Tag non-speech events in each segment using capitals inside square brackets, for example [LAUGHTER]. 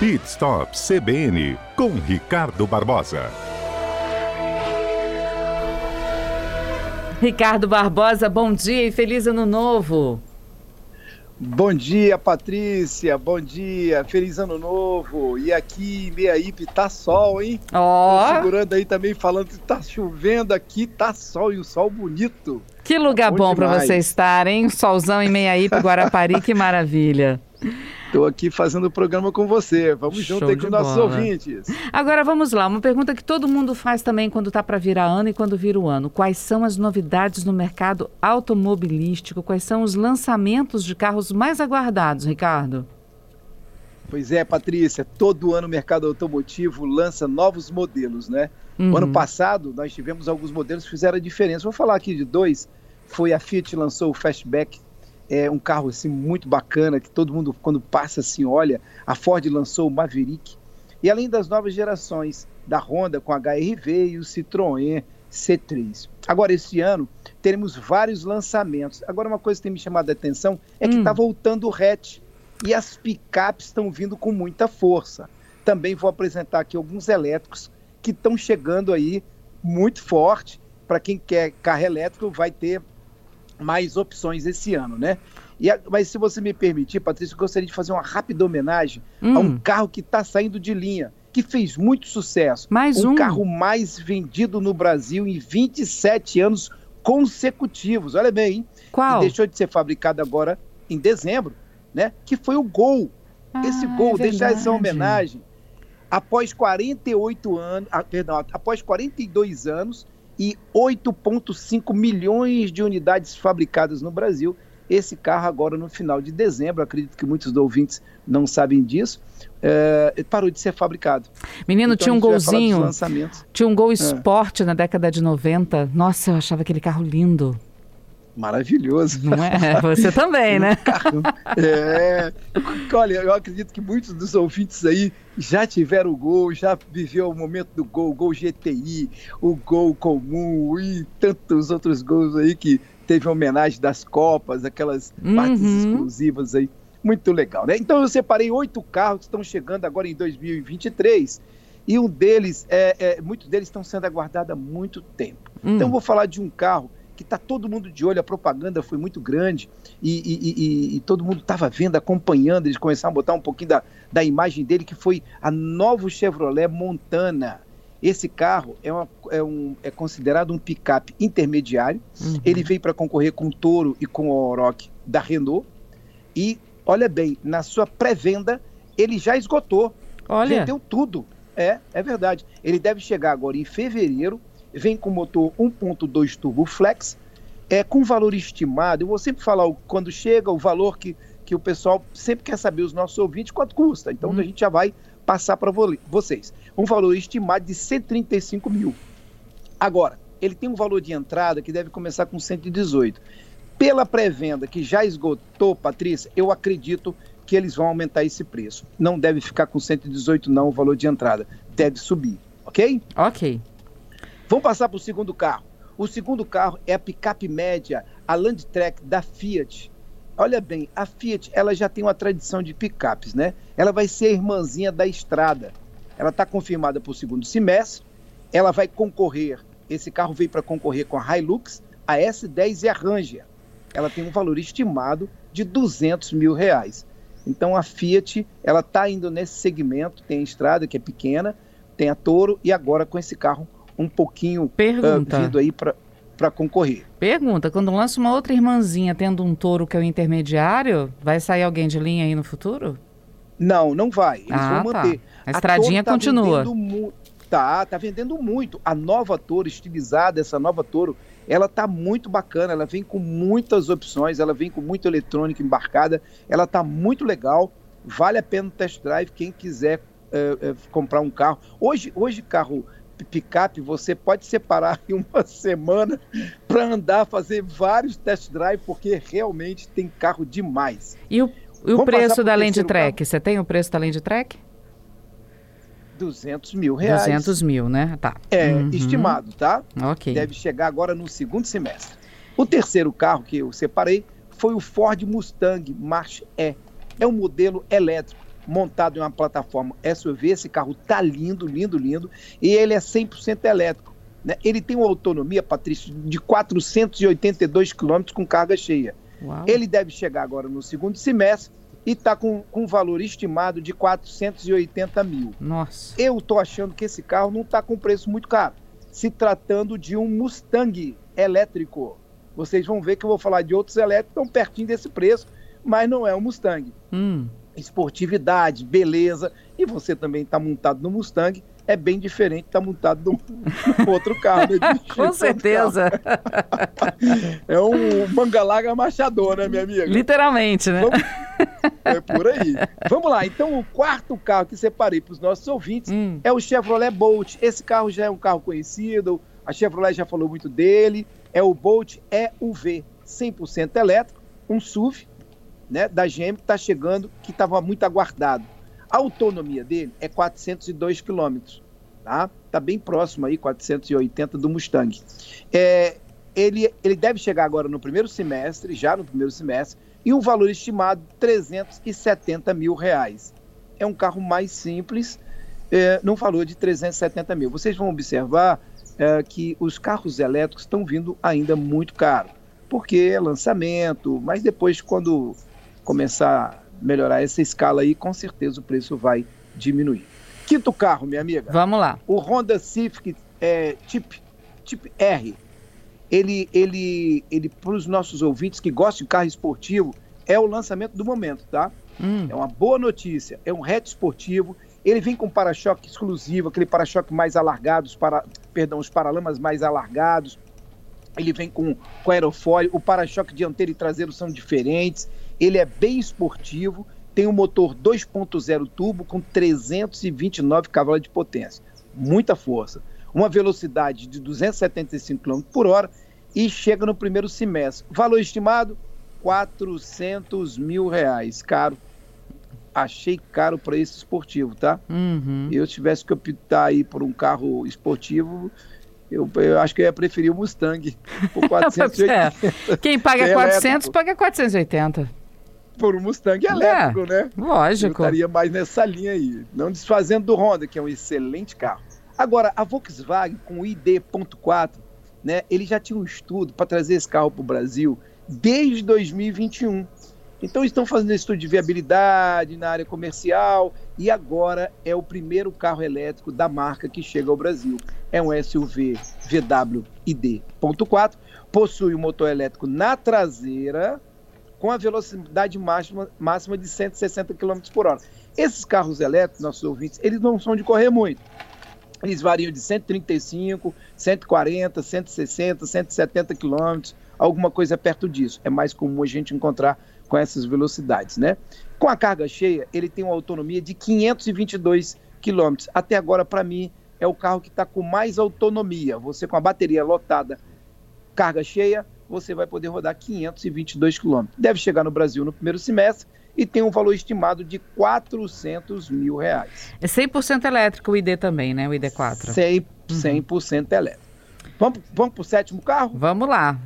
Pit Stop CBN com Ricardo Barbosa. Ricardo Barbosa, bom dia e feliz ano novo. Bom dia, Patrícia. Bom dia. Feliz ano novo. E aqui em Meiaípe tá sol, hein? Ó. Oh. Segurando aí também falando que tá chovendo aqui, tá sol e o sol bonito. Que lugar tá bom, bom para você estar, hein? Solzão em Meiaípe, Guarapari, que maravilha. Estou aqui fazendo o programa com você. Vamos Show junto aí com nossos ouvintes. Agora vamos lá, uma pergunta que todo mundo faz também quando está para virar ano e quando vira o ano. Quais são as novidades no mercado automobilístico? Quais são os lançamentos de carros mais aguardados, Ricardo? Pois é, Patrícia, todo ano o mercado automotivo lança novos modelos, né? Uhum. ano passado nós tivemos alguns modelos que fizeram a diferença. Vou falar aqui de dois. Foi a Fiat lançou o Fastback é um carro assim muito bacana que todo mundo quando passa assim olha. A Ford lançou o Maverick e além das novas gerações da Honda com a HRV e o Citroën C3. Agora esse ano teremos vários lançamentos. Agora uma coisa que tem me chamado a atenção é que está hum. voltando o hatch e as picapes estão vindo com muita força. Também vou apresentar aqui alguns elétricos que estão chegando aí muito forte. Para quem quer carro elétrico, vai ter mais opções esse ano, né? E a, mas se você me permitir, Patrícia, eu gostaria de fazer uma rápida homenagem hum. a um carro que está saindo de linha, que fez muito sucesso. Mais um. Um carro mais vendido no Brasil em 27 anos consecutivos. Olha bem, hein? Qual? E deixou de ser fabricado agora em dezembro, né? Que foi o Gol. Ah, Esse Gol, é deixar essa homenagem. Após 48 anos, ah, perdão, após 42 anos, e 8,5 milhões de unidades fabricadas no Brasil. Esse carro, agora no final de dezembro, acredito que muitos ouvintes não sabem disso, é, parou de ser fabricado. Menino, então, tinha um golzinho. Tinha um gol esporte é. na década de 90. Nossa, eu achava aquele carro lindo maravilhoso. Não é? Você também, né? é. Olha, eu acredito que muitos dos ouvintes aí já tiveram o gol, já viveu o momento do gol, o gol GTI, o gol comum e tantos outros gols aí que teve homenagem das Copas, aquelas uhum. partes exclusivas aí. Muito legal, né? Então eu separei oito carros que estão chegando agora em 2023 e um deles, é, é muitos deles estão sendo aguardados há muito tempo. Hum. Então eu vou falar de um carro que está todo mundo de olho, a propaganda foi muito grande e, e, e, e todo mundo estava vendo, acompanhando, eles começaram a botar um pouquinho da, da imagem dele, que foi a novo Chevrolet Montana. Esse carro é, uma, é, um, é considerado um picape intermediário. Uhum. Ele veio para concorrer com o Toro e com o Oroch da Renault. E, olha bem, na sua pré-venda, ele já esgotou. Olha. Vendeu tudo. É, é verdade. Ele deve chegar agora em fevereiro vem com motor 1.2 turbo flex, é, com valor estimado, eu vou sempre falar quando chega o valor que, que o pessoal sempre quer saber, os nossos ouvintes, quanto custa. Então hum. a gente já vai passar para vo vocês. Um valor estimado de 135 mil. Agora, ele tem um valor de entrada que deve começar com 118. Pela pré-venda que já esgotou, Patrícia, eu acredito que eles vão aumentar esse preço. Não deve ficar com 118 não o valor de entrada, deve subir, ok? Ok. Vamos passar para o segundo carro. O segundo carro é a picape média, a Landtrek da Fiat. Olha bem, a Fiat ela já tem uma tradição de picapes, né? Ela vai ser a irmãzinha da estrada. Ela está confirmada para o segundo semestre. Ela vai concorrer. Esse carro veio para concorrer com a Hilux, a S10 e a Ranger. Ela tem um valor estimado de 200 mil reais. Então a Fiat ela está indo nesse segmento. Tem a estrada que é pequena, tem a Toro e agora com esse carro um pouquinho uh, Pergunta. Uh, vindo aí para concorrer. Pergunta, quando lança uma outra irmãzinha tendo um touro que é o intermediário, vai sair alguém de linha aí no futuro? Não, não vai. Eles ah, vão tá. manter. A, a estradinha tá continua. Tá, tá vendendo muito. A nova Toro estilizada, essa nova Toro, ela tá muito bacana, ela vem com muitas opções, ela vem com muito eletrônica embarcada, ela tá muito legal, vale a pena o test drive quem quiser uh, uh, comprar um carro. Hoje, hoje carro picape, você pode separar [LAUGHS] em uma semana para andar, fazer vários test drive, porque realmente tem carro demais. E o, e o preço da Land Trek? Você tem o preço da Land Trek? 200 mil reais. 200 mil, né? Tá. É, uhum. estimado, tá? Ok. Deve chegar agora no segundo semestre. O terceiro carro que eu separei foi o Ford Mustang March E. É um modelo elétrico montado em uma plataforma SUV. Esse carro tá lindo, lindo, lindo. E ele é 100% elétrico. Né? Ele tem uma autonomia, Patrícia, de 482 quilômetros com carga cheia. Uau. Ele deve chegar agora no segundo semestre e está com, com um valor estimado de 480 mil. Nossa. Eu estou achando que esse carro não está com preço muito caro. Se tratando de um Mustang elétrico. Vocês vão ver que eu vou falar de outros elétricos que estão pertinho desse preço, mas não é um Mustang. Hum. Esportividade, beleza. E você também está montado no Mustang é bem diferente estar tá montado num, num, [LAUGHS] outro carro. Né? [LAUGHS] Com certeza. [LAUGHS] é um mangalaga machador, né, minha amiga? Literalmente, né? Vamos... É por aí. Vamos lá. Então, o quarto carro que separei para os nossos ouvintes hum. é o Chevrolet Bolt. Esse carro já é um carro conhecido, a Chevrolet já falou muito dele. É o Bolt EUV, 100% elétrico, um SUV né, da GM que está chegando, que estava muito aguardado. A autonomia dele é 402 quilômetros, tá? Tá bem próximo aí, 480 do Mustang. É, ele, ele deve chegar agora no primeiro semestre, já no primeiro semestre, e um valor estimado de 370 mil reais. É um carro mais simples, é, num valor de 370 mil. Vocês vão observar é, que os carros elétricos estão vindo ainda muito caro, porque é lançamento, mas depois, quando começar melhorar essa escala aí, com certeza o preço vai diminuir. Quinto carro, minha amiga. Vamos lá. O Honda Civic é, Type, Type R. Ele, ele, ele para os nossos ouvintes que gostam de carro esportivo, é o lançamento do momento, tá? Hum. É uma boa notícia. É um hatch esportivo. Ele vem com para-choque exclusivo, aquele para-choque mais alargado, os para, perdão, os paralamas mais alargados. Ele vem com, com aerofólio. O para-choque dianteiro e traseiro são diferentes. Ele é bem esportivo, tem um motor 2.0 turbo com 329 cavalos de potência, muita força, uma velocidade de 275 km por hora e chega no primeiro semestre. Valor estimado 400 mil reais, caro. Achei caro para esse esportivo, tá? Uhum. Eu tivesse que optar aí por um carro esportivo, eu, eu, acho que eu ia preferir o Mustang por [LAUGHS] 480. é. Quem paga é 400 elétrico. paga 480 por um Mustang elétrico, é, né? Lógico. Eu estaria mais nessa linha aí. Não desfazendo do Honda, que é um excelente carro. Agora, a Volkswagen com o ID.4, né? Ele já tinha um estudo para trazer esse carro para o Brasil desde 2021. Então estão fazendo estudo de viabilidade na área comercial e agora é o primeiro carro elétrico da marca que chega ao Brasil. É um SUV VW ID.4, possui um motor elétrico na traseira, com a velocidade máxima, máxima de 160 km por hora. Esses carros elétricos, nossos ouvintes, eles não são de correr muito. Eles variam de 135, 140, 160, 170 km, alguma coisa perto disso. É mais comum a gente encontrar com essas velocidades, né? Com a carga cheia, ele tem uma autonomia de 522 km. Até agora, para mim, é o carro que está com mais autonomia. Você com a bateria lotada, carga cheia, você vai poder rodar 522 quilômetros. Deve chegar no Brasil no primeiro semestre e tem um valor estimado de 400 mil reais. É 100% elétrico o ID também, né? O ID4. 100%, 100 uhum. elétrico. Vamos, vamos para o sétimo carro? Vamos lá.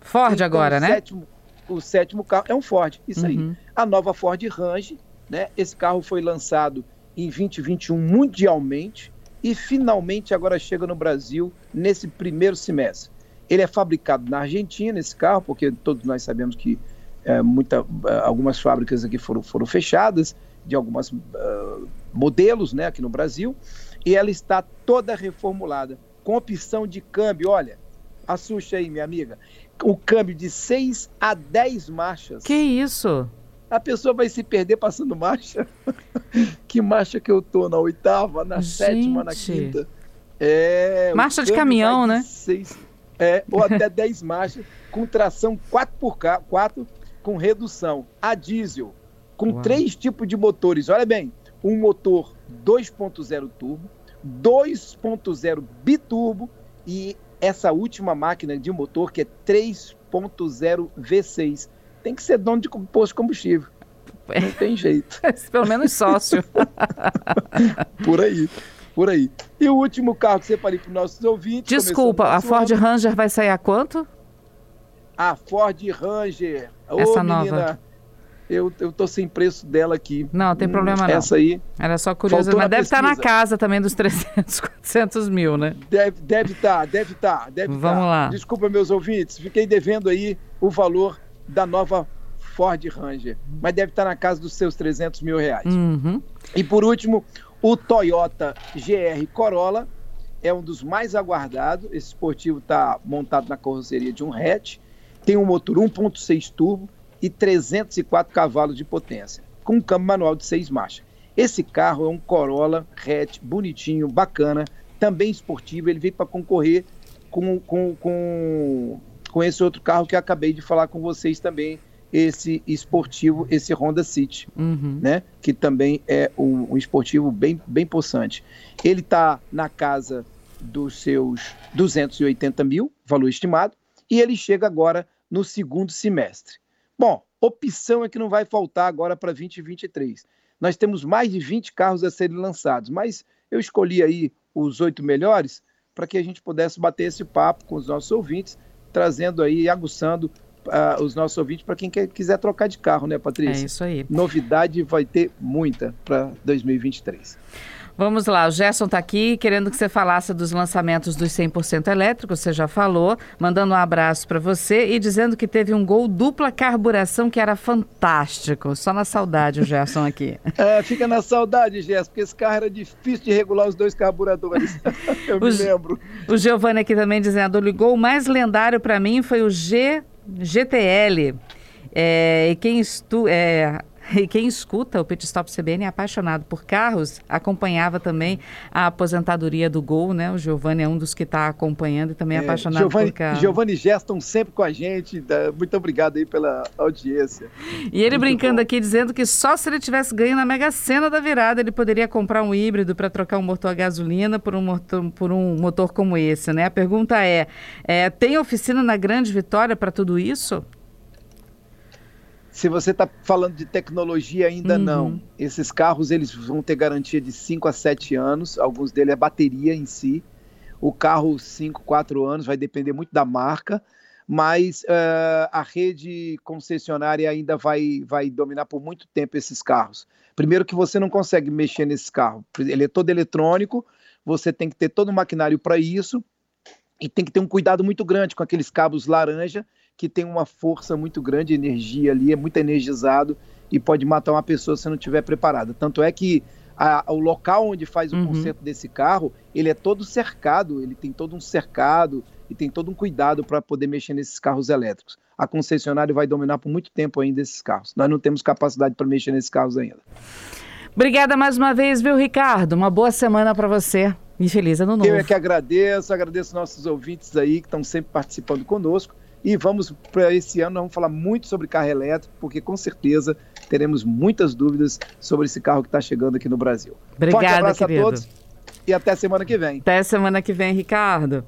Ford então, agora, né? Sétimo, o sétimo carro é um Ford, isso uhum. aí. A nova Ford Range, né? Esse carro foi lançado em 2021 mundialmente e finalmente agora chega no Brasil nesse primeiro semestre. Ele é fabricado na Argentina, esse carro, porque todos nós sabemos que é, muita, é, algumas fábricas aqui foram, foram fechadas, de alguns uh, é, modelos né, aqui no Brasil, e ela está toda reformulada, com opção de câmbio. Olha, assuste aí, minha amiga. O câmbio de 6 a 10 marchas. Que isso? A pessoa vai se perder passando marcha. [LAUGHS] que marcha que eu tô? Na oitava, na Gente. sétima, na quinta? É, marcha de caminhão, né? Seis, é, ou até [LAUGHS] 10 marchas, com tração 4x4, com redução a diesel, com Uau. três tipos de motores. Olha bem, um motor 2.0 turbo, 2.0 biturbo e essa última máquina de motor que é 3.0 V6. Tem que ser dono de posto de combustível. Não tem jeito. [LAUGHS] Pelo menos sócio. [LAUGHS] Por aí por aí. E o último carro que separei para os nossos ouvintes. Desculpa, a Ford ano, Ranger vai sair a quanto? A Ford Ranger. Essa nova. eu, eu tô sem preço dela aqui. Não, tem problema não. Essa aí. Era só curioso, mas deve estar tá na casa também dos [LAUGHS] 300, 400 mil, né? Deve deve estar, tá, deve estar, tá, deve Vamos tá. lá. Desculpa, meus ouvintes, fiquei devendo aí o valor da nova Ford Ranger, mas deve estar na casa dos seus 300 mil reais. Uhum. E por último, o Toyota GR Corolla é um dos mais aguardados. Esse esportivo está montado na carroceria de um hatch, tem um motor 1.6 turbo e 304 cavalos de potência, com um câmbio manual de seis marchas. Esse carro é um Corolla hatch bonitinho, bacana, também esportivo. Ele veio para concorrer com, com, com, com esse outro carro que eu acabei de falar com vocês também, esse esportivo, esse Honda City, uhum. né? Que também é um, um esportivo bem, bem possante. Ele está na casa dos seus 280 mil, valor estimado, e ele chega agora no segundo semestre. Bom, opção é que não vai faltar agora para 2023. Nós temos mais de 20 carros a serem lançados, mas eu escolhi aí os oito melhores para que a gente pudesse bater esse papo com os nossos ouvintes, trazendo aí, aguçando uh, os nossos ouvintes para quem quer, quiser trocar de carro, né, Patrícia? É isso aí. Novidade vai ter muita para 2023. Vamos lá, o Gerson está aqui querendo que você falasse dos lançamentos dos 100% elétricos, você já falou, mandando um abraço para você e dizendo que teve um gol dupla carburação que era fantástico. Só na saudade o Gerson aqui. [LAUGHS] É, fica na saudade, Gerson, porque esse carro era difícil de regular os dois carburadores. [LAUGHS] Eu o, me lembro. O Giovanni aqui também dizendo, o gol mais lendário para mim foi o G GTL. É, quem estu, é, e quem escuta o Pit Stop CBN é apaixonado por carros, acompanhava também a aposentadoria do Gol, né? O Giovanni é um dos que está acompanhando e também é, apaixonado Giovani, por carros. Giovanni Geston sempre com a gente, muito obrigado aí pela audiência. E ele muito brincando bom. aqui, dizendo que só se ele tivesse ganho na Mega Sena da virada, ele poderia comprar um híbrido para trocar um motor a gasolina por um motor, por um motor como esse, né? A pergunta é, é tem oficina na Grande Vitória para tudo isso? Se você está falando de tecnologia, ainda uhum. não. Esses carros eles vão ter garantia de 5 a 7 anos, alguns deles é bateria em si. O carro 5, 4 anos, vai depender muito da marca, mas uh, a rede concessionária ainda vai, vai dominar por muito tempo esses carros. Primeiro que você não consegue mexer nesse carro, ele é todo eletrônico, você tem que ter todo o maquinário para isso e tem que ter um cuidado muito grande com aqueles cabos laranja que tem uma força muito grande, energia ali, é muito energizado e pode matar uma pessoa se não estiver preparada. Tanto é que a, o local onde faz o uhum. conserto desse carro, ele é todo cercado, ele tem todo um cercado e tem todo um cuidado para poder mexer nesses carros elétricos. A concessionária vai dominar por muito tempo ainda esses carros. Nós não temos capacidade para mexer nesses carros ainda. Obrigada mais uma vez, viu, Ricardo? Uma boa semana para você. E feliz ano novo. Eu é que agradeço, agradeço nossos ouvintes aí que estão sempre participando conosco. E vamos para esse ano, vamos falar muito sobre carro elétrico, porque com certeza teremos muitas dúvidas sobre esse carro que está chegando aqui no Brasil. Obrigada, Forte abraço querido. a todos e até semana que vem. Até semana que vem, Ricardo.